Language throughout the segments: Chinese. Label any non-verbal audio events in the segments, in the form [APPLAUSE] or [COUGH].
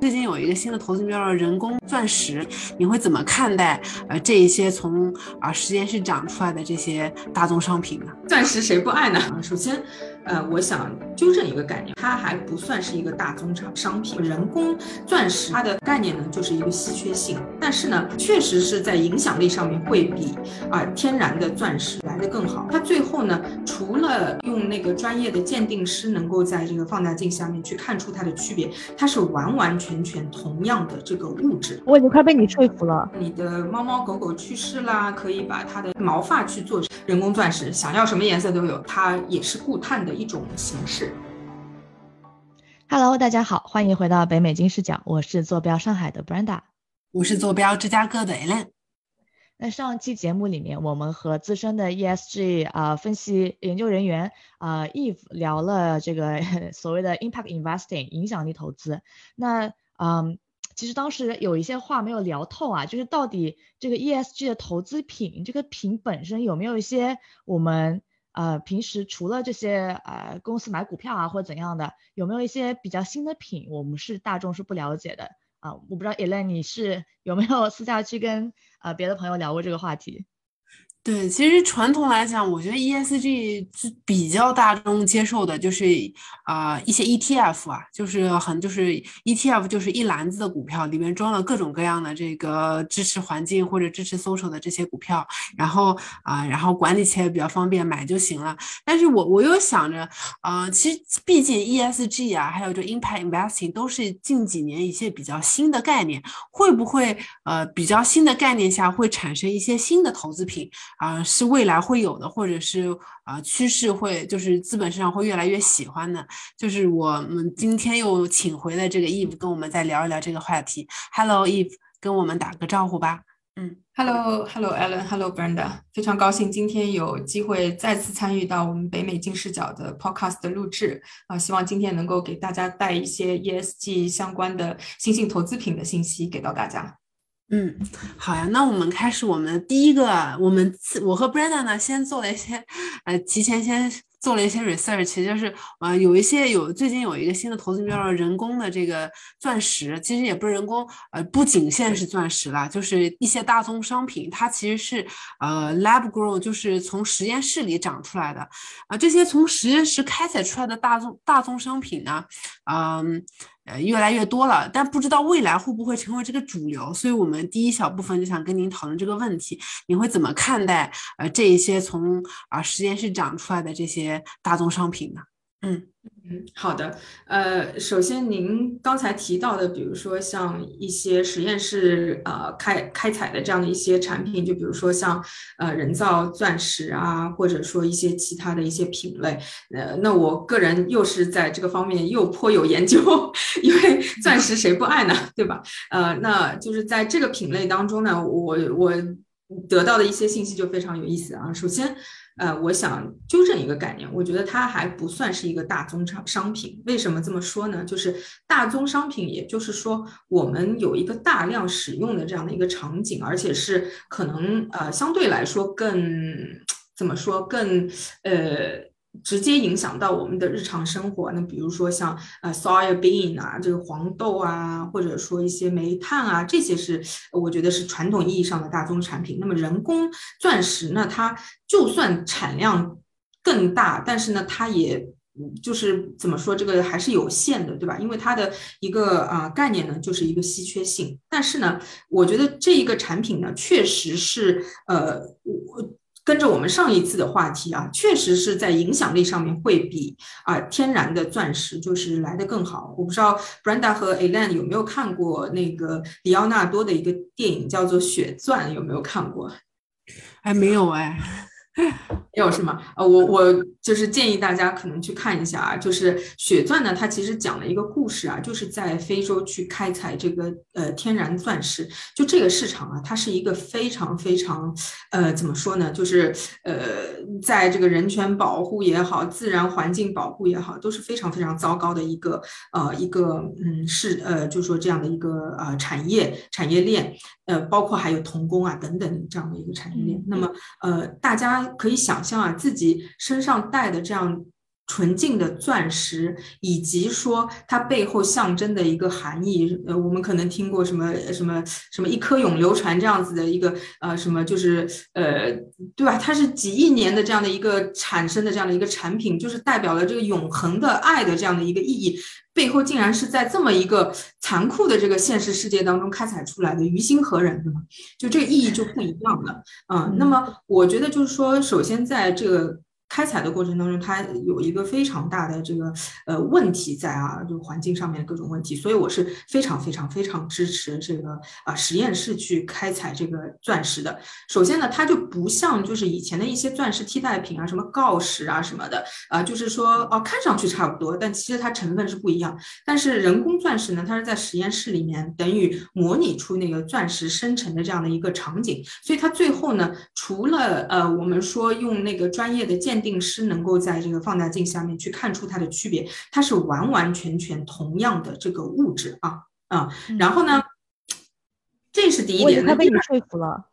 最近有一个新的投资标的人工钻石，你会怎么看待呃这一些从啊实验室长出来的这些大宗商品呢？钻石谁不爱呢？首先。呃，我想纠正一个概念，它还不算是一个大宗商商品。人工钻石它的概念呢，就是一个稀缺性，但是呢，确实是在影响力上面会比啊天然的钻石来的更好。它最后呢，除了用那个专业的鉴定师能够在这个放大镜下面去看出它的区别，它是完完全全同样的这个物质。我已经快被你说服了。你的猫猫狗狗去世啦，可以把它的毛发去做人工钻石，想要什么颜色都有，它也是固碳的。一种形式。Hello，大家好，欢迎回到北美金视角，我是坐标上海的 Brenda，我是坐标芝加哥的 Ellen。那上期节目里面，我们和资深的 ESG 啊分析研究人员啊 Eve 聊了这个 [LAUGHS] 所谓的 Impact Investing 影响力投资。那嗯，其实当时有一些话没有聊透啊，就是到底这个 ESG 的投资品，这个品本身有没有一些我们呃，平时除了这些呃公司买股票啊或者怎样的，有没有一些比较新的品，我们是大众是不了解的啊？我不知道 Elaine 你是有没有私下去跟呃别的朋友聊过这个话题？对，其实传统来讲，我觉得 ESG 是比较大众接受的就是啊一些 ETF 啊，就是很就是 ETF 就是一篮子的股票，里面装了各种各样的这个支持环境或者支持 social 的这些股票，然后啊然后管理起来比较方便，买就行了。但是我我又想着啊，其实毕竟 ESG 啊，还有这 Impact Investing 都是近几年一些比较新的概念，会不会呃比较新的概念下会产生一些新的投资品？啊，是未来会有的，或者是啊趋势会，就是资本市场会越来越喜欢的。就是我们今天又请回了这个 Eve，跟我们再聊一聊这个话题。Hello Eve，跟我们打个招呼吧。嗯，Hello，Hello Alan，Hello Brenda，非常高兴今天有机会再次参与到我们北美金视角的 Podcast 的录制啊，希望今天能够给大家带一些 ESG 相关的新兴投资品的信息给到大家。嗯，好呀，那我们开始我们第一个，我们我和 Brenda 呢，先做了一些，呃，提前先。做了一些 research，其实就是呃有一些有最近有一个新的投资标的人工的这个钻石，其实也不是人工，呃不仅限是钻石啦，就是一些大宗商品，它其实是呃 lab grown，就是从实验室里长出来的啊，这些从实验室开采出来的大宗大宗商品呢，嗯。呃，呃越来越多了，但不知道未来会不会成为这个主流，所以我们第一小部分就想跟您讨论这个问题，你会怎么看待呃这一些从啊实验室长出来的这些大宗商品呢？嗯。嗯，好的。呃，首先您刚才提到的，比如说像一些实验室呃开开采的这样的一些产品，就比如说像呃人造钻石啊，或者说一些其他的一些品类。呃，那我个人又是在这个方面又颇有研究，因为钻石谁不爱呢，对吧？呃，那就是在这个品类当中呢，我我得到的一些信息就非常有意思啊。首先。呃，我想纠正一个概念，我觉得它还不算是一个大宗商商品。为什么这么说呢？就是大宗商品，也就是说我们有一个大量使用的这样的一个场景，而且是可能呃相对来说更怎么说更呃。直接影响到我们的日常生活，那比如说像呃 soybean 啊，这个黄豆啊，或者说一些煤炭啊，这些是我觉得是传统意义上的大宗产品。那么人工钻石呢，它就算产量更大，但是呢，它也就是怎么说，这个还是有限的，对吧？因为它的一个啊概念呢，就是一个稀缺性。但是呢，我觉得这一个产品呢，确实是呃我。跟着我们上一次的话题啊，确实是在影响力上面会比啊天然的钻石就是来的更好。我不知道 Brenda 和 Alan 有没有看过那个迪奥纳多的一个电影叫做《血钻》，有没有看过？还没有哎。[LAUGHS] 有什么？呃，我我就是建议大家可能去看一下啊，就是血钻呢，它其实讲了一个故事啊，就是在非洲去开采这个呃天然钻石，就这个市场啊，它是一个非常非常呃怎么说呢，就是呃在这个人权保护也好，自然环境保护也好，都是非常非常糟糕的一个呃一个嗯是呃就说这样的一个呃产业产业链。呃，包括还有童工啊等等这样的一个产业链。那么，呃，大家可以想象啊，自己身上带的这样纯净的钻石，以及说它背后象征的一个含义。呃，我们可能听过什么什么什么一颗永流传这样子的一个呃什么，就是呃对吧？它是几亿年的这样的一个产生的这样的一个产品，就是代表了这个永恒的爱的这样的一个意义。背后竟然是在这么一个残酷的这个现实世界当中开采出来的，于心何忍，对吧？就这个意义就不一样了。嗯，那么我觉得就是说，首先在这个。开采的过程当中，它有一个非常大的这个呃问题在啊，就环境上面各种问题，所以我是非常非常非常支持这个啊实验室去开采这个钻石的。首先呢，它就不像就是以前的一些钻石替代品啊，什么锆石啊什么的啊，就是说哦看上去差不多，但其实它成分是不一样。但是人工钻石呢，它是在实验室里面等于模拟出那个钻石生成的这样的一个场景，所以它最后呢，除了呃我们说用那个专业的鉴定师能够在这个放大镜下面去看出它的区别，它是完完全全同样的这个物质啊啊，然后呢，这是第一点，他被你说服了。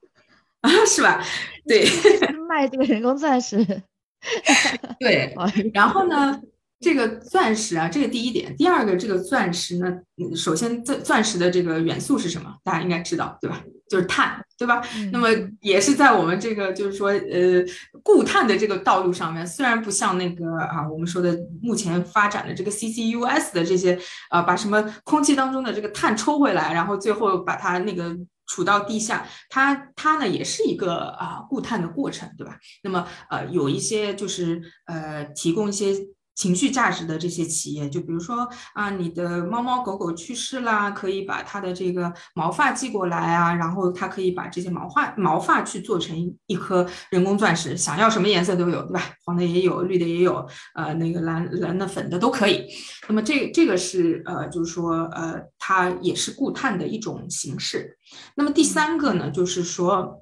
啊，[LAUGHS] 是吧？对，[LAUGHS] 卖这个人工钻石，[LAUGHS] 对，然后呢？这个钻石啊，这个第一点，第二个，这个钻石呢，首先钻钻石的这个元素是什么？大家应该知道，对吧？就是碳，对吧？那么也是在我们这个就是说呃固碳的这个道路上面，虽然不像那个啊我们说的目前发展的这个 CCUS 的这些啊，把什么空气当中的这个碳抽回来，然后最后把它那个储到地下，它它呢也是一个啊固碳的过程，对吧？那么呃有一些就是呃提供一些。情绪价值的这些企业，就比如说啊，你的猫猫狗狗去世啦，可以把它的这个毛发寄过来啊，然后它可以把这些毛发毛发去做成一颗人工钻石，想要什么颜色都有，对吧？黄的也有，绿的也有，呃，那个蓝蓝的、粉的都可以。那么这这个是呃，就是说呃，它也是固碳的一种形式。那么第三个呢，就是说。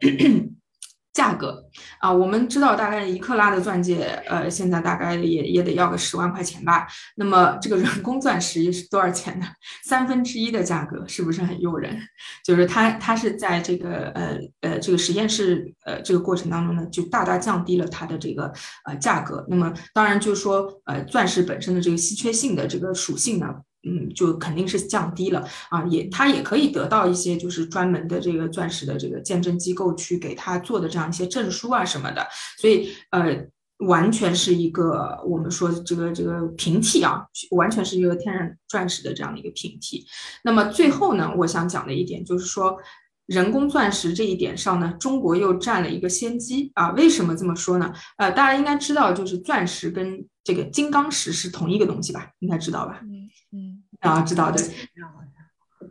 价格啊，我们知道大概一克拉的钻戒，呃，现在大概也也得要个十万块钱吧。那么这个人工钻石是多少钱呢？三分之一的价格，是不是很诱人？就是它它是在这个呃呃这个实验室呃这个过程当中呢，就大大降低了它的这个呃价格。那么当然就是说呃钻石本身的这个稀缺性的这个属性呢。嗯，就肯定是降低了啊，也他也可以得到一些就是专门的这个钻石的这个鉴证机构去给他做的这样一些证书啊什么的，所以呃，完全是一个我们说这个这个平替啊，完全是一个天然钻石的这样的一个平替。那么最后呢，我想讲的一点就是说。人工钻石这一点上呢，中国又占了一个先机啊！为什么这么说呢？呃，大家应该知道，就是钻石跟这个金刚石是同一个东西吧？应该知道吧？嗯嗯啊，知道的。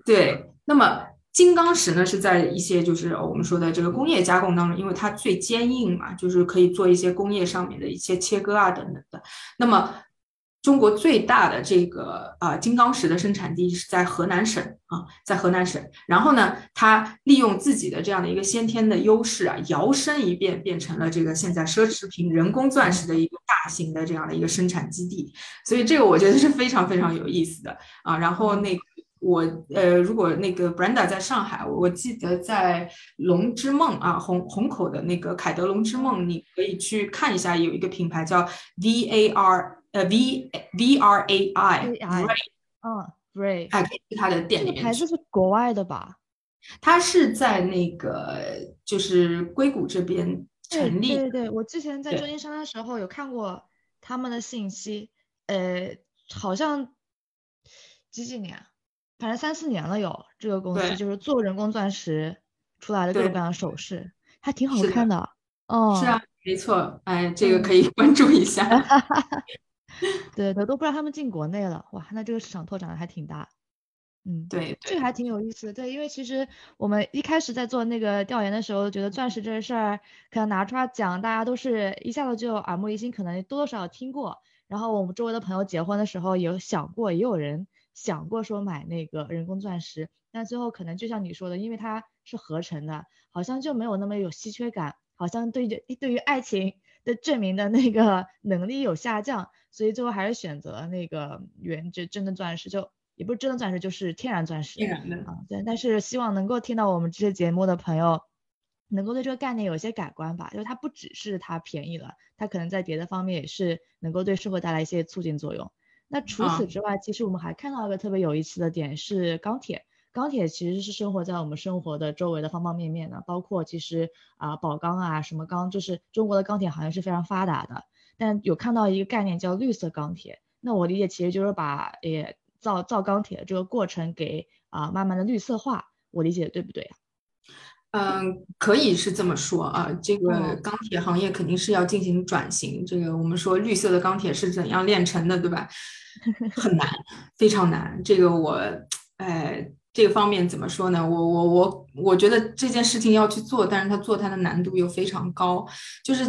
对，那么金刚石呢，是在一些就是我们说的这个工业加工当中，因为它最坚硬嘛，就是可以做一些工业上面的一些切割啊等等的。那么中国最大的这个啊金刚石的生产地是在河南省啊，在河南省。然后呢，它利用自己的这样的一个先天的优势啊，摇身一变变成了这个现在奢侈品人工钻石的一个大型的这样的一个生产基地。所以这个我觉得是非常非常有意思的啊。然后那我呃，如果那个 Brenda 在上海，我记得在龙之梦啊，虹虹口的那个凯德龙之梦，你可以去看一下，有一个品牌叫 VAR。呃，V V R A I，Ray，嗯，Ray，哎，可以去他的店里面。这个牌子是国外的吧？他是在那个就是硅谷这边成立。对对对，我之前在旧金山的时候有看过他们的信息，呃，好像几几年，反正三四年了有这个公司，就是做人工钻石出来的各种各样的首饰，还挺好看的。哦，是啊，没错，哎，这个可以关注一下。[LAUGHS] [LAUGHS] 对我，都不知道他们进国内了，哇，那这个市场拓展的还挺大。嗯，对，这个还挺有意思的。对，因为其实我们一开始在做那个调研的时候，觉得钻石这个事儿可能拿出来讲，大家都是一下子就耳目一新，可能多多少少听过。然后我们周围的朋友结婚的时候有想过，也有人想过说买那个人工钻石，但最后可能就像你说的，因为它是合成的，好像就没有那么有稀缺感，好像对于对于爱情的证明的那个 [LAUGHS] 能力有下降。所以最后还是选择那个原真真的钻石，就也不是真的钻石，就是天然钻石。天然的啊，对。但是希望能够听到我们这些节目的朋友，能够对这个概念有一些改观吧，就是它不只是它便宜了，它可能在别的方面也是能够对社会带来一些促进作用。那除此之外，其实我们还看到一个特别有意思的点是钢铁。钢铁其实是生活在我们生活的周围的方方面面的，包括其实啊宝钢啊什么钢，就是中国的钢铁行业是非常发达的。但有看到一个概念叫绿色钢铁，那我理解其实就是把也造造钢铁这个过程给啊慢慢的绿色化，我理解对不对啊？嗯，可以是这么说啊。这个钢铁行业肯定是要进行转型。这个我们说绿色的钢铁是怎样炼成的，对吧？[LAUGHS] 很难，非常难。这个我，哎，这个方面怎么说呢？我我我我觉得这件事情要去做，但是它做它的难度又非常高。就是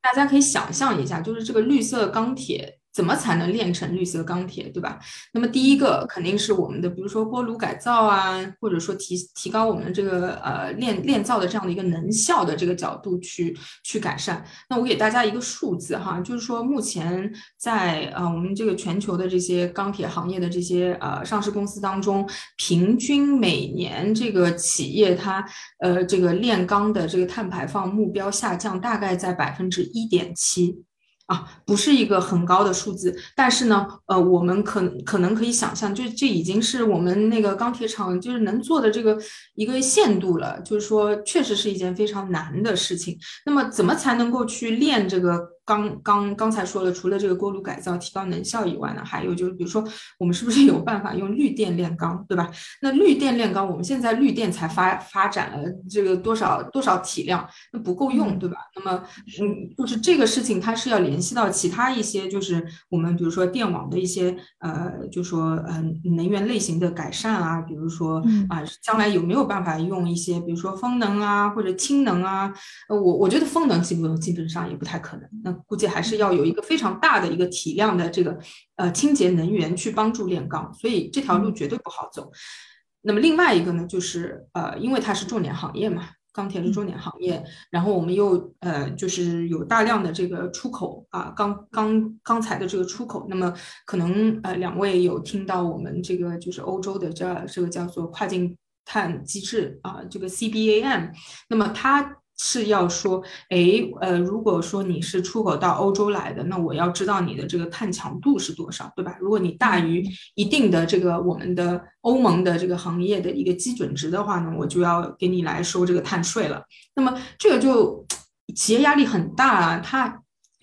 大家可以想象一下，就是这个绿色钢铁。怎么才能炼成绿色钢铁，对吧？那么第一个肯定是我们的，比如说锅炉改造啊，或者说提提高我们这个呃炼炼造的这样的一个能效的这个角度去去改善。那我给大家一个数字哈，就是说目前在呃我们这个全球的这些钢铁行业的这些呃上市公司当中，平均每年这个企业它呃这个炼钢的这个碳排放目标下降大概在百分之一点七。啊，不是一个很高的数字，但是呢，呃，我们可可能可以想象，就这已经是我们那个钢铁厂就是能做的这个一个限度了，就是说，确实是一件非常难的事情。那么，怎么才能够去练这个？刚刚刚才说了，除了这个锅炉改造提高能效以外呢，还有就是，比如说我们是不是有办法用绿电炼钢，对吧？那绿电炼钢，我们现在绿电才发发展了这个多少多少体量，那不够用，对吧？那么，嗯，就是这个事情它是要联系到其他一些，就是我们比如说电网的一些呃，就说嗯能源类型的改善啊，比如说啊，将来有没有办法用一些，比如说风能啊或者氢能啊？呃，我我觉得风能基本基本上也不太可能。那估计还是要有一个非常大的一个体量的这个呃清洁能源去帮助炼钢，所以这条路绝对不好走。那么另外一个呢，就是呃，因为它是重点行业嘛，钢铁是重点行业，然后我们又呃就是有大量的这个出口啊，钢钢钢材的这个出口。那么可能呃两位有听到我们这个就是欧洲的这这个叫做跨境碳机制啊，这个 CBAM，那么它。是要说，哎，呃，如果说你是出口到欧洲来的，那我要知道你的这个碳强度是多少，对吧？如果你大于一定的这个我们的欧盟的这个行业的一个基准值的话呢，我就要给你来收这个碳税了。那么这个就 [TSK] 企业压力很大啊，它。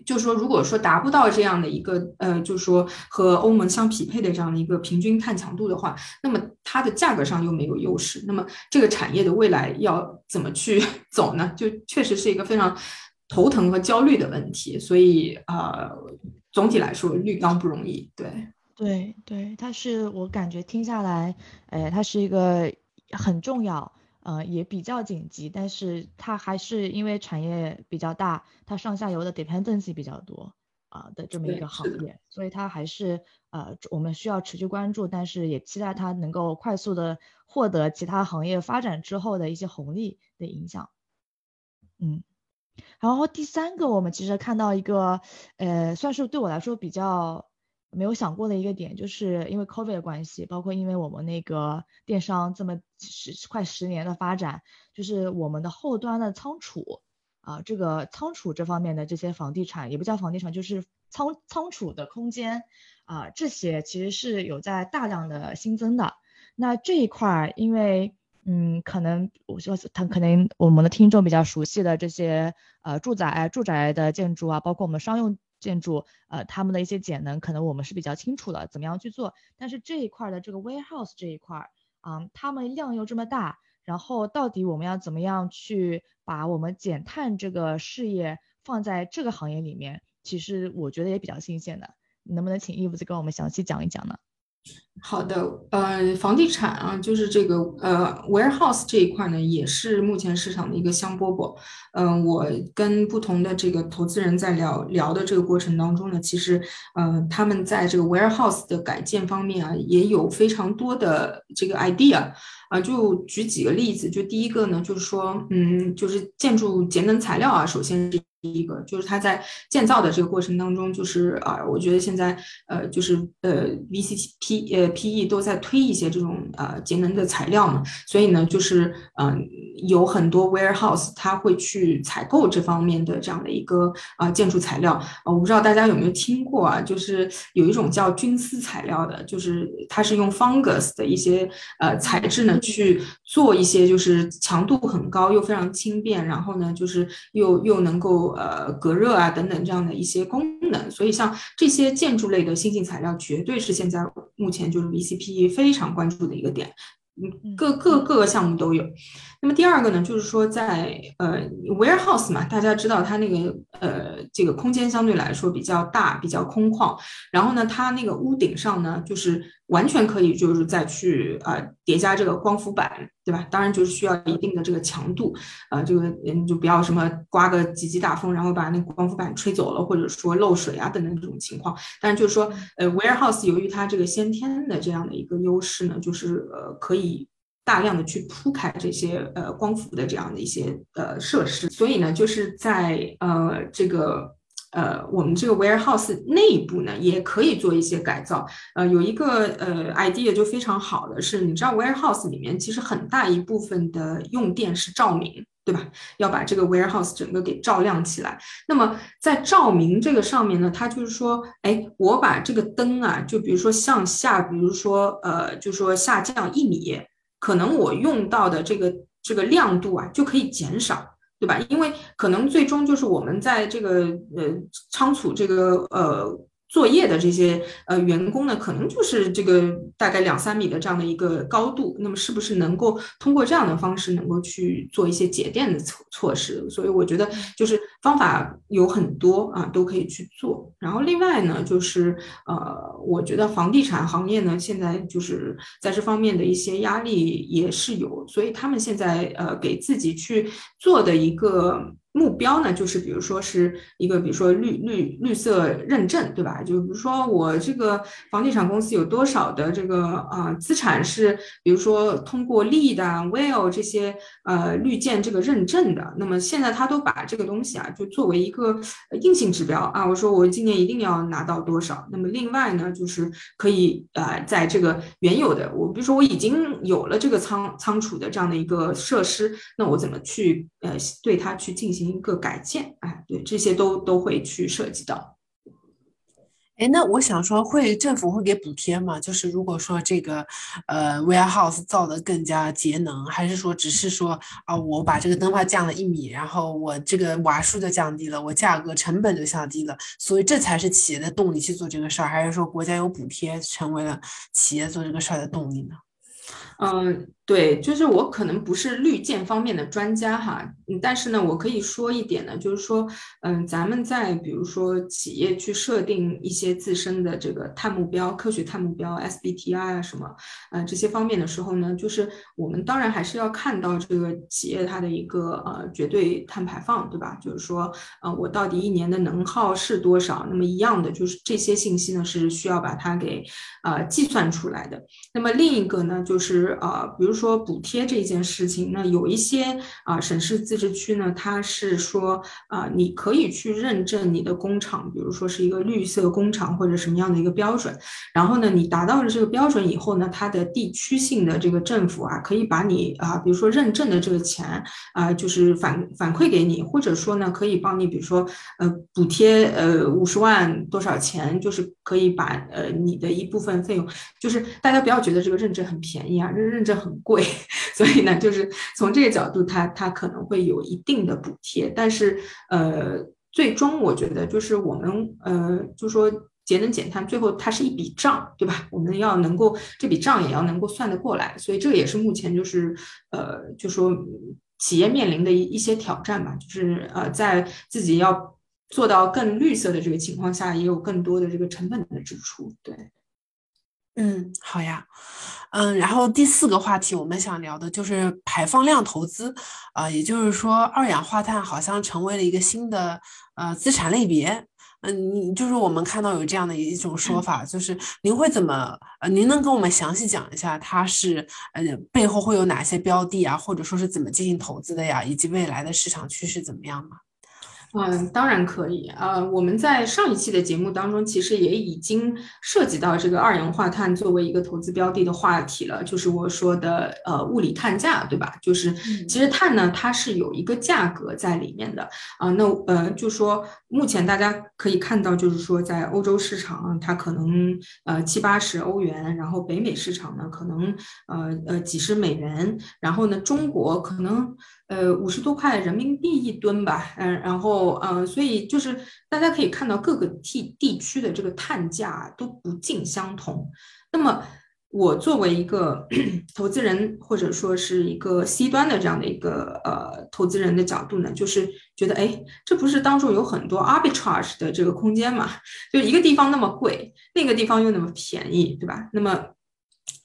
就是说，如果说达不到这样的一个呃，就是说和欧盟相匹配的这样的一个平均碳强度的话，那么它的价格上又没有优势，那么这个产业的未来要怎么去 [LAUGHS] 走呢？就确实是一个非常头疼和焦虑的问题。所以啊，总体来说，绿钢不容易。对，对，对，它是我感觉听下来，哎，它是一个很重要。呃，也比较紧急，但是它还是因为产业比较大，它上下游的 dependency 比较多啊的这么一个行业，所以它还是呃我们需要持续关注，但是也期待它能够快速的获得其他行业发展之后的一些红利的影响。嗯，然后第三个，我们其实看到一个呃，算是对我来说比较。没有想过的一个点，就是因为 COVID 的关系，包括因为我们那个电商这么十快十年的发展，就是我们的后端的仓储啊，这个仓储这方面的这些房地产也不叫房地产，就是仓仓储的空间啊，这些其实是有在大量的新增的。那这一块，因为嗯，可能我说他可能我们的听众比较熟悉的这些呃住宅住宅的建筑啊，包括我们商用。建筑，呃，他们的一些减能，可能我们是比较清楚的，怎么样去做。但是这一块的这个 warehouse 这一块，啊，他们量又这么大，然后到底我们要怎么样去把我们减碳这个事业放在这个行业里面？其实我觉得也比较新鲜的，能不能请 Eve 跟我们详细讲一讲呢？好的，呃，房地产啊，就是这个呃，warehouse 这一块呢，也是目前市场的一个香饽饽。嗯，我跟不同的这个投资人在聊聊的这个过程当中呢，其实，呃，他们在这个 warehouse 的改建方面啊，也有非常多的这个 idea 啊。就举几个例子，就第一个呢，就是说，嗯，就是建筑节能材料啊，首先是。一个，就是它在建造的这个过程当中，就是啊，我觉得现在呃，就是呃，VCP 呃 PE 都在推一些这种呃节能的材料嘛，所以呢，就是嗯，有很多 warehouse 它会去采购这方面的这样的一个啊建筑材料，我不知道大家有没有听过啊，就是有一种叫菌丝材料的，就是它是用 fungus 的一些呃材质呢去做一些就是强度很高又非常轻便，然后呢就是又又能够呃隔热啊等等这样的一些功能，所以像这些建筑类的新型材料，绝对是现在目前就是 VCPE 非常关注的一个点。嗯，各各各个项目都有。那么第二个呢，就是说在呃 warehouse 嘛，大家知道它那个呃这个空间相对来说比较大，比较空旷。然后呢，它那个屋顶上呢，就是完全可以就是再去呃叠加这个光伏板，对吧？当然就是需要一定的这个强度，呃，这个嗯就不要什么刮个几级大风，然后把那光伏板吹走了，或者说漏水啊等等这种情况。但是就是说呃 warehouse 由于它这个先天的这样的一个优势呢，就是呃可以。大量的去铺开这些呃光伏的这样的一些呃设施，所以呢，就是在呃这个呃我们这个 warehouse 内部呢，也可以做一些改造。呃，有一个呃 idea 就非常好的是，你知道 warehouse 里面其实很大一部分的用电是照明，对吧？要把这个 warehouse 整个给照亮起来。那么在照明这个上面呢，它就是说，哎，我把这个灯啊，就比如说向下，比如说呃，就说下降一米。可能我用到的这个这个亮度啊就可以减少，对吧？因为可能最终就是我们在这个呃仓储这个呃。作业的这些呃员工呢，可能就是这个大概两三米的这样的一个高度，那么是不是能够通过这样的方式能够去做一些节电的措措施？所以我觉得就是方法有很多啊，都可以去做。然后另外呢，就是呃，我觉得房地产行业呢，现在就是在这方面的一些压力也是有，所以他们现在呃给自己去做的一个。目标呢，就是比如说是一个，比如说绿绿绿色认证，对吧？就比如说我这个房地产公司有多少的这个啊资产是，比如说通过 LEED、WELL 这些呃绿建这个认证的。那么现在他都把这个东西啊，就作为一个硬性指标啊。我说我今年一定要拿到多少。那么另外呢，就是可以呃在这个原有的，我比如说我已经有了这个仓仓储的这样的一个设施，那我怎么去呃对它去进行。一个改建，哎，对，这些都都会去涉及到。哎，那我想说，会政府会给补贴吗？就是如果说这个呃 warehouse 造的更加节能，还是说只是说啊，我把这个灯泡降了一米，然后我这个瓦数就降低了，我价格成本就降低了，所以这才是企业的动力去做这个事儿，还是说国家有补贴成为了企业做这个事儿的动力呢？嗯。对，就是我可能不是绿建方面的专家哈，但是呢，我可以说一点呢，就是说，嗯，咱们在比如说企业去设定一些自身的这个碳目标、科学碳目标 SBTI 啊什么，呃这些方面的时候呢，就是我们当然还是要看到这个企业它的一个呃绝对碳排放，对吧？就是说，呃，我到底一年的能耗是多少？那么一样的，就是这些信息呢是需要把它给呃计算出来的。那么另一个呢，就是呃，比如。说补贴这件事情，那有一些啊省市自治区呢，它是说啊，你可以去认证你的工厂，比如说是一个绿色工厂或者什么样的一个标准，然后呢，你达到了这个标准以后呢，它的地区性的这个政府啊，可以把你啊，比如说认证的这个钱啊，就是反反馈给你，或者说呢，可以帮你，比如说呃补贴呃五十万多少钱，就是可以把呃你的一部分费用，就是大家不要觉得这个认证很便宜啊，认认证很。贵，[LAUGHS] 所以呢，就是从这个角度，它它可能会有一定的补贴，但是呃，最终我觉得就是我们呃，就说节能减碳，最后它是一笔账，对吧？我们要能够这笔账也要能够算得过来，所以这个也是目前就是呃，就说企业面临的一一些挑战吧，就是呃，在自己要做到更绿色的这个情况下，也有更多的这个成本的支出，对。嗯，好呀，嗯，然后第四个话题我们想聊的就是排放量投资，啊，也就是说二氧化碳好像成为了一个新的呃资产类别，嗯，你就是我们看到有这样的一种说法，就是您会怎么呃，您能跟我们详细讲一下它是呃背后会有哪些标的啊，或者说是怎么进行投资的呀，以及未来的市场趋势怎么样吗？嗯，当然可以。呃，我们在上一期的节目当中，其实也已经涉及到这个二氧化碳作为一个投资标的的话题了，就是我说的呃物理碳价，对吧？就是其实碳呢，它是有一个价格在里面的啊。那呃，就说目前大家可以看到，就是说在欧洲市场，它可能呃七八十欧元，然后北美市场呢，可能呃呃几十美元，然后呢，中国可能。呃，五十多块人民币一吨吧，嗯，然后，嗯，所以就是大家可以看到各个地地区的这个碳价都不尽相同。那么，我作为一个 [CLEARS THROAT] 投资人或者说是一个 C 端的这样的一个呃投资人的角度呢，就是觉得，哎，这不是当中有很多 arbitrage 的这个空间嘛？[LAUGHS] 就一个地方那么贵，那个地方又那么便宜，对吧？那么。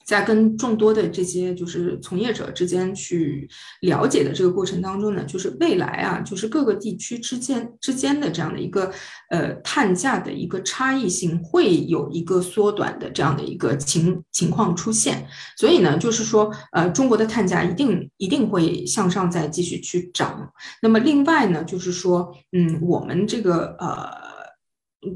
在跟众多的这些就是从业者之间去了解的这个过程当中呢，就是未来啊，就是各个地区之间之间的这样的一个呃碳价的一个差异性会有一个缩短的这样的一个情情况出现。所以呢，就是说呃中国的碳价一定一定会向上再继续去涨。那么另外呢，就是说嗯我们这个呃。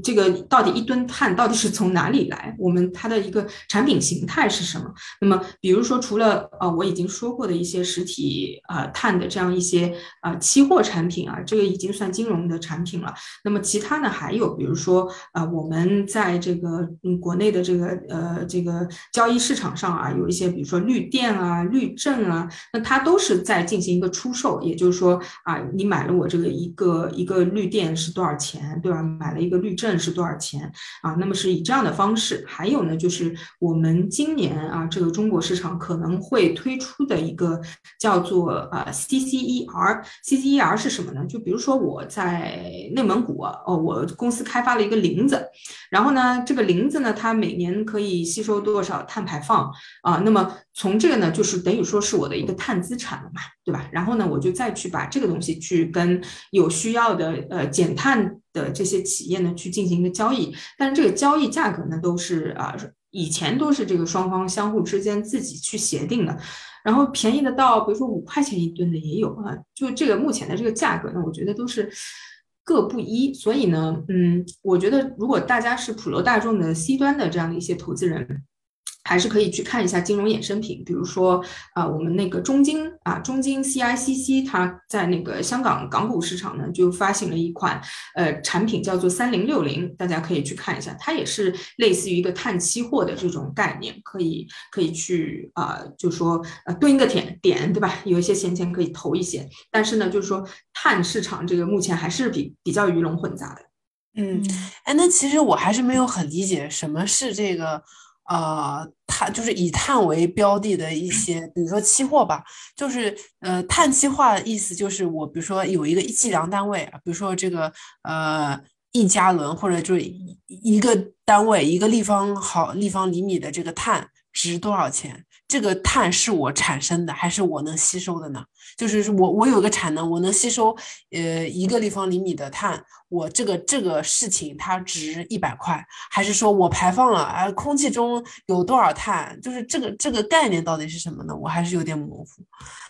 这个到底一吨碳到底是从哪里来？我们它的一个产品形态是什么？那么，比如说除了呃我已经说过的一些实体呃碳的这样一些呃期货产品啊，这个已经算金融的产品了。那么其他呢还有，比如说啊我们在这个嗯国内的这个呃这个交易市场上啊，有一些比如说绿电啊、绿证啊，那它都是在进行一个出售。也就是说啊，你买了我这个一个一个绿电是多少钱，对吧？买了一个绿。证是多少钱啊？那么是以这样的方式，还有呢，就是我们今年啊，这个中国市场可能会推出的一个叫做呃 CCER，CCER 是什么呢？就比如说我在内蒙古哦，我公司开发了一个林子，然后呢，这个林子呢，它每年可以吸收多少碳排放啊？那么从这个呢，就是等于说是我的一个碳资产了嘛，对吧？然后呢，我就再去把这个东西去跟有需要的呃减碳。的这些企业呢，去进行一个交易，但是这个交易价格呢，都是啊，以前都是这个双方相互之间自己去协定的，然后便宜的到比如说五块钱一吨的也有啊，就这个目前的这个价格呢，我觉得都是各不一，所以呢，嗯，我觉得如果大家是普罗大众的 C 端的这样的一些投资人。还是可以去看一下金融衍生品，比如说啊，我们那个中金啊，中金 CICC，它在那个香港港股市场呢，就发行了一款呃产品，叫做三零六零，大家可以去看一下，它也是类似于一个碳期货的这种概念，可以可以去啊，就说呃蹲一个点点，对吧？有一些闲钱可以投一些，但是呢，就是说碳市场这个目前还是比比较鱼龙混杂的。嗯，哎，那其实我还是没有很理解什么是这个。呃，碳就是以碳为标的的一些，比如说期货吧，就是呃，碳期化的意思就是我比如说有一个计量单位，比如说这个呃一加仑或者就是一个单位一个立方毫立方厘米的这个碳值多少钱？这个碳是我产生的还是我能吸收的呢？就是我我有个产能，我能吸收呃一个立方厘米的碳，我这个这个事情它值一百块，还是说我排放了啊空气中有多少碳？就是这个这个概念到底是什么呢？我还是有点模糊。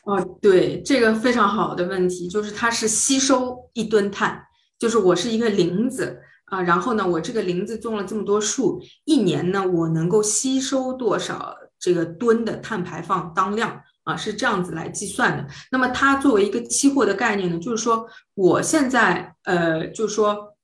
哦，对，这个非常好的问题，就是它是吸收一吨碳，就是我是一个林子啊，然后呢，我这个林子种了这么多树，一年呢我能够吸收多少？这个吨的碳排放当量啊，是这样子来计算的。那么它作为一个期货的概念呢，就是说我现在呃，就是说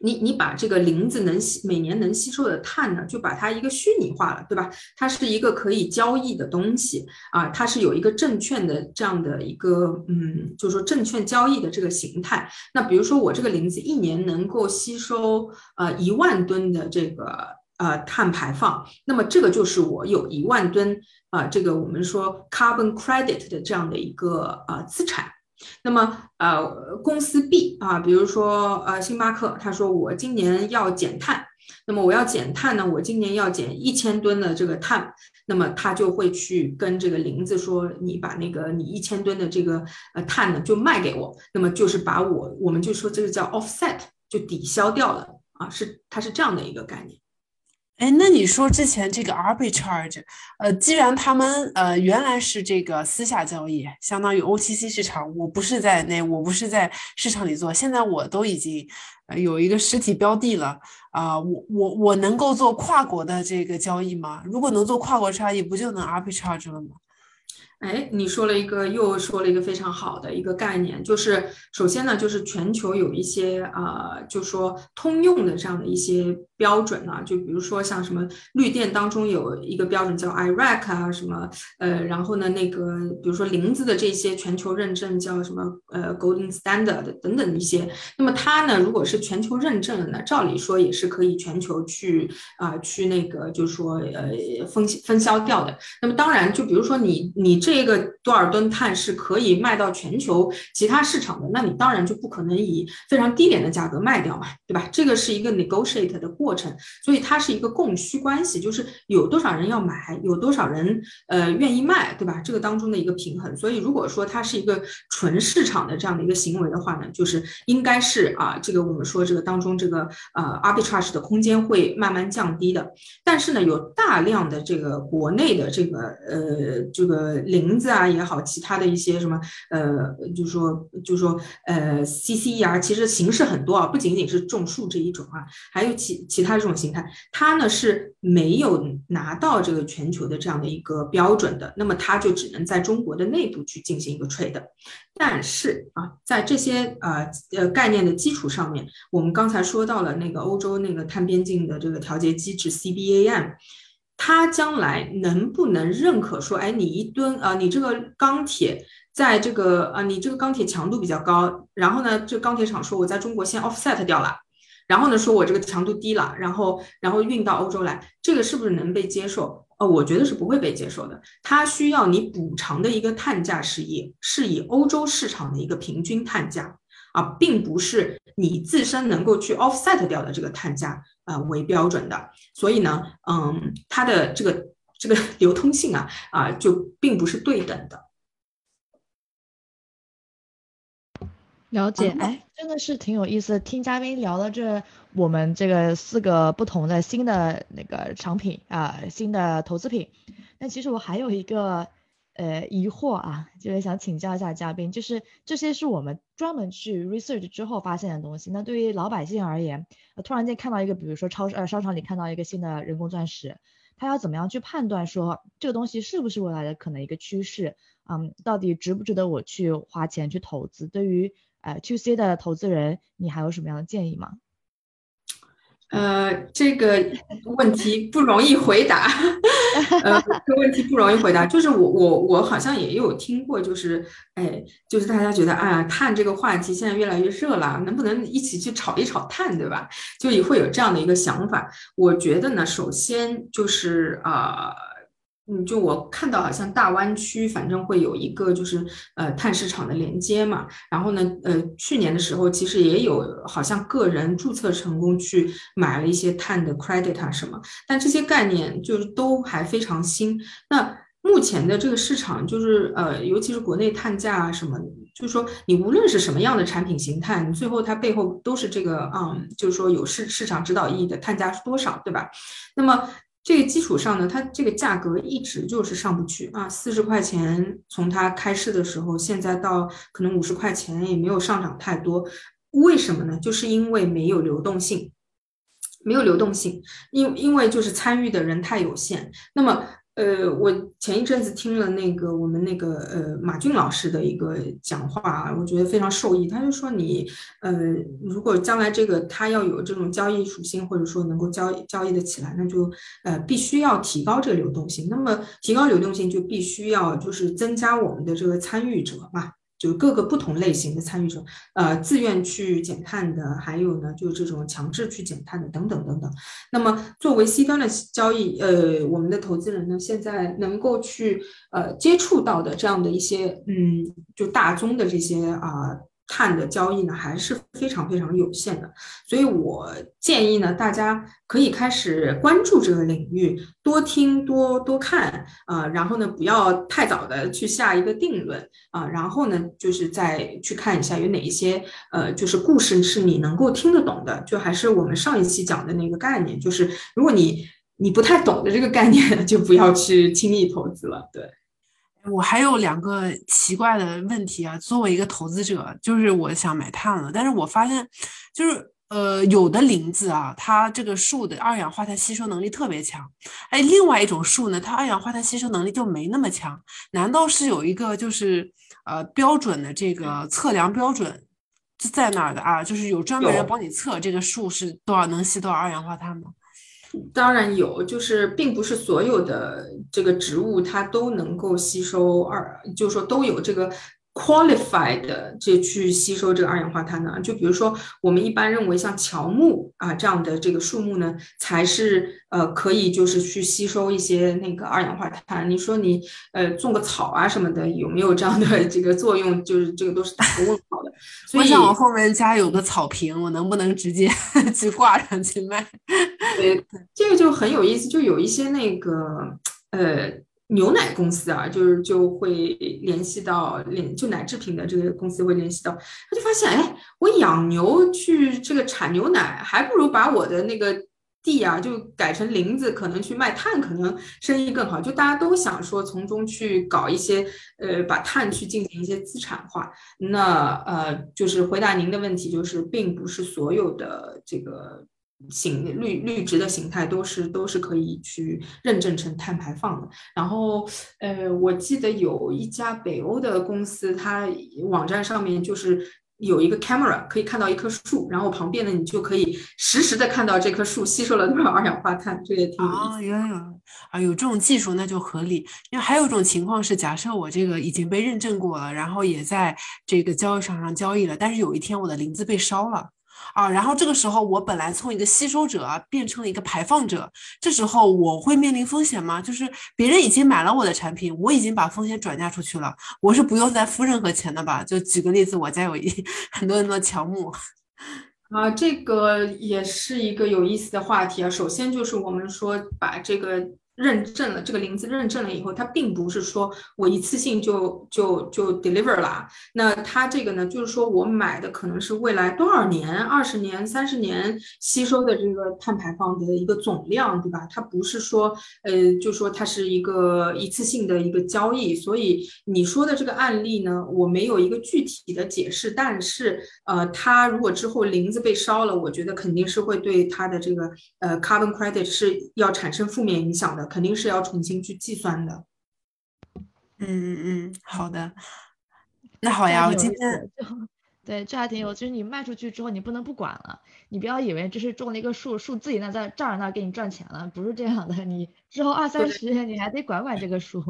你你把这个林子能吸每年能吸收的碳呢，就把它一个虚拟化了，对吧？它是一个可以交易的东西啊，它是有一个证券的这样的一个嗯，就是说证券交易的这个形态。那比如说我这个林子一年能够吸收呃一万吨的这个。呃，碳排放，那么这个就是我有一万吨啊，这个我们说 carbon credit 的这样的一个呃资产。那么呃，公司 B 啊，比如说呃星巴克，他说我今年要减碳，那么我要减碳呢，我今年要减一千吨的这个碳，那么他就会去跟这个林子说，你把那个你一千吨的这个呃碳呢就卖给我，那么就是把我我们就说这个叫 offset 就抵消掉了。啊，是它是这样的一个概念。哎，那你说之前这个 arbitrage，呃，既然他们呃原来是这个私下交易，相当于 OTC 市场，我不是在那，我不是在市场里做，现在我都已经呃有一个实体标的了啊，我我我能够做跨国的这个交易吗？如果能做跨国差异，不就能 arbitrage 了吗？哎，你说了一个，又说了一个非常好的一个概念，就是首先呢，就是全球有一些啊，就说通用的这样的一些标准呢，就比如说像什么绿电当中有一个标准叫 IRAC 啊，什么呃，然后呢，那个比如说林子的这些全球认证叫什么呃 Golden Standard 等等一些，那么它呢，如果是全球认证了呢，照理说也是可以全球去啊去那个就是说呃分分销掉的。那么当然，就比如说你你这。个多少吨碳是可以卖到全球其他市场的，那你当然就不可能以非常低廉的价格卖掉嘛，对吧？这个是一个 negotiate 的过程，所以它是一个供需关系，就是有多少人要买，有多少人呃愿意卖，对吧？这个当中的一个平衡。所以如果说它是一个纯市场的这样的一个行为的话呢，就是应该是啊，这个我们说这个当中这个呃 arbitrage 的空间会慢慢降低的。但是呢，有大量的这个国内的这个呃这个林子啊也好，其他的一些什么呃，就说就说呃，CCER 其实形式很多啊，不仅仅是种树这一种啊，还有其其他这种形态，它呢是没有拿到这个全球的这样的一个标准的，那么它就只能在中国的内部去进行一个 trade。但是啊，在这些呃呃概念的基础上面，我们刚才说到了那个欧洲那个碳边境的这个调节机制 CBAM。它将来能不能认可说，哎，你一吨啊，你这个钢铁在这个啊，你这个钢铁强度比较高，然后呢，这钢铁厂说我在中国先 offset 掉了，然后呢，说我这个强度低了，然后然后运到欧洲来，这个是不是能被接受？呃，我觉得是不会被接受的。它需要你补偿的一个碳价是以是以欧洲市场的一个平均碳价啊，并不是你自身能够去 offset 掉的这个碳价。呃，为标准的，所以呢，嗯，它的这个这个流通性啊，啊，就并不是对等的。了解，哎，真的是挺有意思。听嘉宾聊了这我们这个四个不同的新的那个产品啊，新的投资品。那其实我还有一个。呃，疑惑啊，就是想请教一下嘉宾，就是这些是我们专门去 research 之后发现的东西。那对于老百姓而言，突然间看到一个，比如说超市呃商场里看到一个新的人工钻石，他要怎么样去判断说这个东西是不是未来的可能一个趋势？嗯，到底值不值得我去花钱去投资？对于呃 to C 的投资人，你还有什么样的建议吗？呃，这个问题不容易回答。呃，这个问题不容易回答。就是我我我好像也有听过，就是哎，就是大家觉得啊，碳这个话题现在越来越热了，能不能一起去炒一炒碳，对吧？就也会有这样的一个想法。我觉得呢，首先就是啊。嗯，就我看到好像大湾区反正会有一个就是呃碳市场的连接嘛，然后呢呃去年的时候其实也有好像个人注册成功去买了一些碳的 credit 啊什么，但这些概念就是都还非常新。那目前的这个市场就是呃尤其是国内碳价啊什么，就是说你无论是什么样的产品形态，你最后它背后都是这个嗯，就是说有市市场指导意义的碳价是多少，对吧？那么。这个基础上呢，它这个价格一直就是上不去啊，四十块钱从它开市的时候，现在到可能五十块钱也没有上涨太多，为什么呢？就是因为没有流动性，没有流动性，因因为就是参与的人太有限，那么。呃，我前一阵子听了那个我们那个呃马俊老师的一个讲话，我觉得非常受益。他就说你呃，如果将来这个他要有这种交易属性，或者说能够交易交易的起来，那就呃必须要提高这个流动性。那么提高流动性，就必须要就是增加我们的这个参与者嘛。就各个不同类型的参与者，呃，自愿去减碳的，还有呢，就是这种强制去减碳的，等等等等。那么，作为 C 端的交易，呃，我们的投资人呢，现在能够去呃接触到的这样的一些，嗯，就大宗的这些啊。碳的交易呢还是非常非常有限的，所以我建议呢，大家可以开始关注这个领域，多听多多看啊，然后呢，不要太早的去下一个定论啊，然后呢，就是再去看一下有哪一些呃，就是故事是你能够听得懂的，就还是我们上一期讲的那个概念，就是如果你。你不太懂的这个概念，就不要去轻易投资了。对。我还有两个奇怪的问题啊，作为一个投资者，就是我想买碳了，但是我发现，就是呃，有的林子啊，它这个树的二氧化碳吸收能力特别强，哎，另外一种树呢，它二氧化碳吸收能力就没那么强，难道是有一个就是呃标准的这个测量标准在哪儿的啊？就是有专门人帮你测这个树是多少能吸多少二氧化碳吗？当然有，就是并不是所有的这个植物它都能够吸收二，就是说都有这个。Qualified 的这去吸收这个二氧化碳呢？就比如说，我们一般认为像乔木啊这样的这个树木呢，才是呃可以就是去吸收一些那个二氧化碳。你说你呃种个草啊什么的，有没有这样的这个作用？就是这个都是打个问号的。我想我后面家有个草坪，我能不能直接 [LAUGHS] 去挂上去卖？[LAUGHS] 对，这个就很有意思，就有一些那个呃。牛奶公司啊，就是就会联系到联就奶制品的这个公司会联系到，他就发现，哎，我养牛去这个产牛奶，还不如把我的那个地啊就改成林子，可能去卖碳，可能生意更好。就大家都想说从中去搞一些，呃，把碳去进行一些资产化。那呃，就是回答您的问题，就是并不是所有的这个。形绿绿植的形态都是都是可以去认证成碳排放的。然后，呃，我记得有一家北欧的公司，它网站上面就是有一个 camera 可以看到一棵树，然后旁边呢你就可以实时的看到这棵树吸收了多少二氧化碳，这也挺有意思。啊，有有啊，有这种技术那就合理。因为还有一种情况是，假设我这个已经被认证过了，然后也在这个交易场上交易了，但是有一天我的林子被烧了。啊，然后这个时候我本来从一个吸收者变成了一个排放者，这时候我会面临风险吗？就是别人已经买了我的产品，我已经把风险转嫁出去了，我是不用再付任何钱的吧？就举个例子，我家有一 [LAUGHS] 很多很多乔木，啊，这个也是一个有意思的话题啊。首先就是我们说把这个。认证了这个林子认证了以后，它并不是说我一次性就就就 deliver 了。那它这个呢，就是说我买的可能是未来多少年、二十年、三十年吸收的这个碳排放的一个总量，对吧？它不是说呃，就说它是一个一次性的一个交易。所以你说的这个案例呢，我没有一个具体的解释。但是呃，它如果之后林子被烧了，我觉得肯定是会对它的这个呃 carbon credit 是要产生负面影响的。肯定是要重新去计算的。嗯嗯嗯，好的。那好呀，我今天对这还挺有，就是你卖出去之后，你不能不管了。你不要以为这是种了一个树，树自己那在这儿那给你赚钱了，不是这样的。你之后二三十年你还得管管这个树。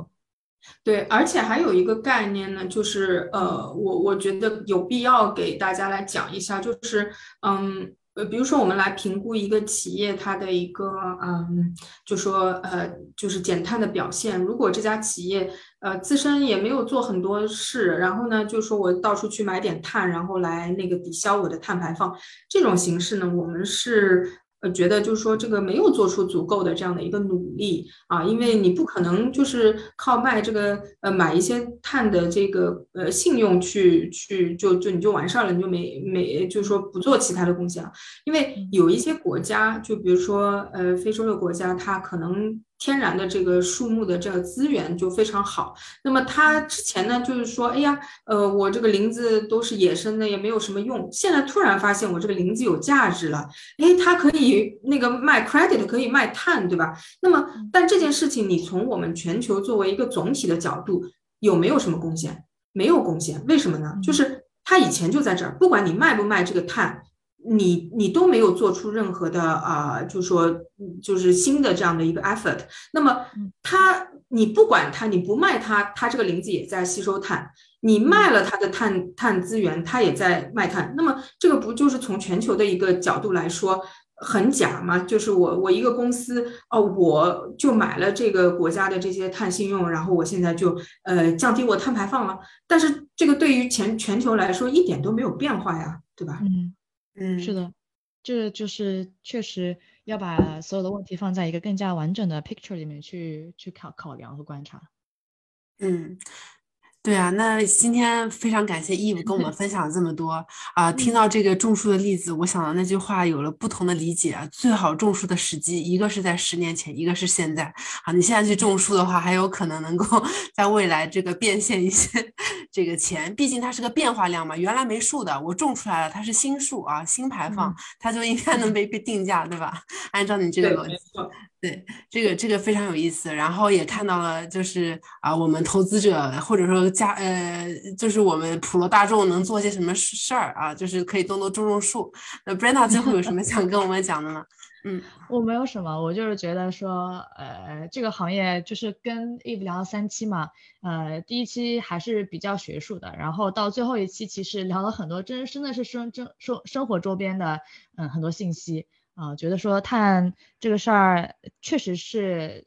[LAUGHS] 对，而且还有一个概念呢，就是呃，我我觉得有必要给大家来讲一下，就是嗯。呃，比如说我们来评估一个企业它的一个，嗯，就说呃，就是减碳的表现。如果这家企业呃自身也没有做很多事，然后呢，就说我到处去买点碳，然后来那个抵消我的碳排放，这种形式呢，我们是。呃，觉得就是说这个没有做出足够的这样的一个努力啊，因为你不可能就是靠卖这个呃买一些碳的这个呃信用去去就就你就完事儿了，你就没没就是说不做其他的贡献了，因为有一些国家，就比如说呃非洲的国家，它可能。天然的这个树木的这个资源就非常好。那么他之前呢，就是说，哎呀，呃，我这个林子都是野生的，也没有什么用。现在突然发现我这个林子有价值了，哎，它可以那个卖 credit，可以卖碳，对吧？那么，但这件事情你从我们全球作为一个总体的角度，有没有什么贡献？没有贡献。为什么呢？就是它以前就在这儿，不管你卖不卖这个碳。你你都没有做出任何的啊，就说就是新的这样的一个 effort，那么它你不管它，你不卖它，它这个林子也在吸收碳；你卖了它的碳碳资源，它也在卖碳。那么这个不就是从全球的一个角度来说很假吗？就是我我一个公司哦，我就买了这个国家的这些碳信用，然后我现在就呃降低我碳排放了，但是这个对于全全球来说一点都没有变化呀，对吧？嗯。嗯，是的，这就是确实要把所有的问题放在一个更加完整的 picture 里面去去考考量和观察。嗯，对啊，那今天非常感谢 Eve 跟我们 [LAUGHS] 分享了这么多啊！听到这个种树的例子，我想到那句话有了不同的理解。最好种树的时机，一个是在十年前，一个是现在。啊，你现在去种树的话，还有可能能够 [LAUGHS] 在未来这个变现一些这个钱。毕竟它是个变化量嘛，原来没树的，我种出来了，它是新树啊，新排放，它就应该能被被定价，对吧？按照你这个逻辑。对，这个这个非常有意思，然后也看到了，就是啊，我们投资者或者说家呃，就是我们普罗大众能做些什么事儿啊，就是可以多多种种树。那 Brenda 最后有什么想跟我们讲的吗？嗯，[LAUGHS] 我没有什么，我就是觉得说，呃，这个行业就是跟 Eve 聊了三期嘛，呃，第一期还是比较学术的，然后到最后一期其实聊了很多真真的是生真生生活周边的嗯很多信息。啊，觉得说碳这个事儿确实是，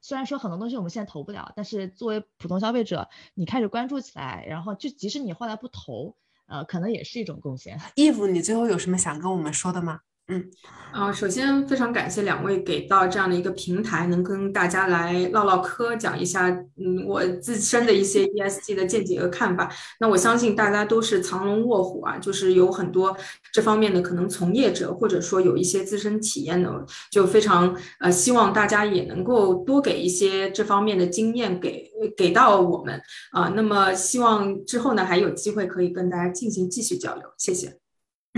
虽然说很多东西我们现在投不了，但是作为普通消费者，你开始关注起来，然后就即使你后来不投，呃，可能也是一种贡献。Eve，你最后有什么想跟我们说的吗？嗯，啊，首先非常感谢两位给到这样的一个平台，能跟大家来唠唠嗑，讲一下，嗯，我自身的一些 [LAUGHS] ESG 的见解和看法。那我相信大家都是藏龙卧虎啊，就是有很多这方面的可能从业者，或者说有一些自身体验的，就非常呃希望大家也能够多给一些这方面的经验给给到我们啊。那么希望之后呢还有机会可以跟大家进行继续交流，谢谢。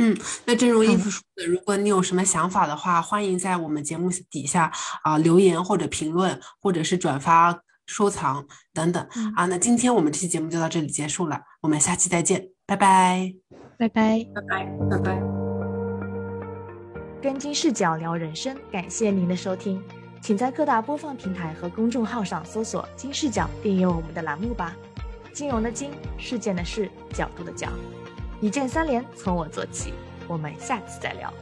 嗯，那正如伊芙说的，如果你有什么想法的话，欢迎在我们节目底下啊留言或者评论，或者是转发、收藏等等啊。那今天我们这期节目就到这里结束了，我们下期再见，拜拜，拜拜，拜拜，拜拜。跟金视角聊人生，感谢您的收听，请在各大播放平台和公众号上搜索“金视角”，订阅我们的栏目吧。金融的金，事件的事，角度的角。一键三连，从我做起。我们下次再聊。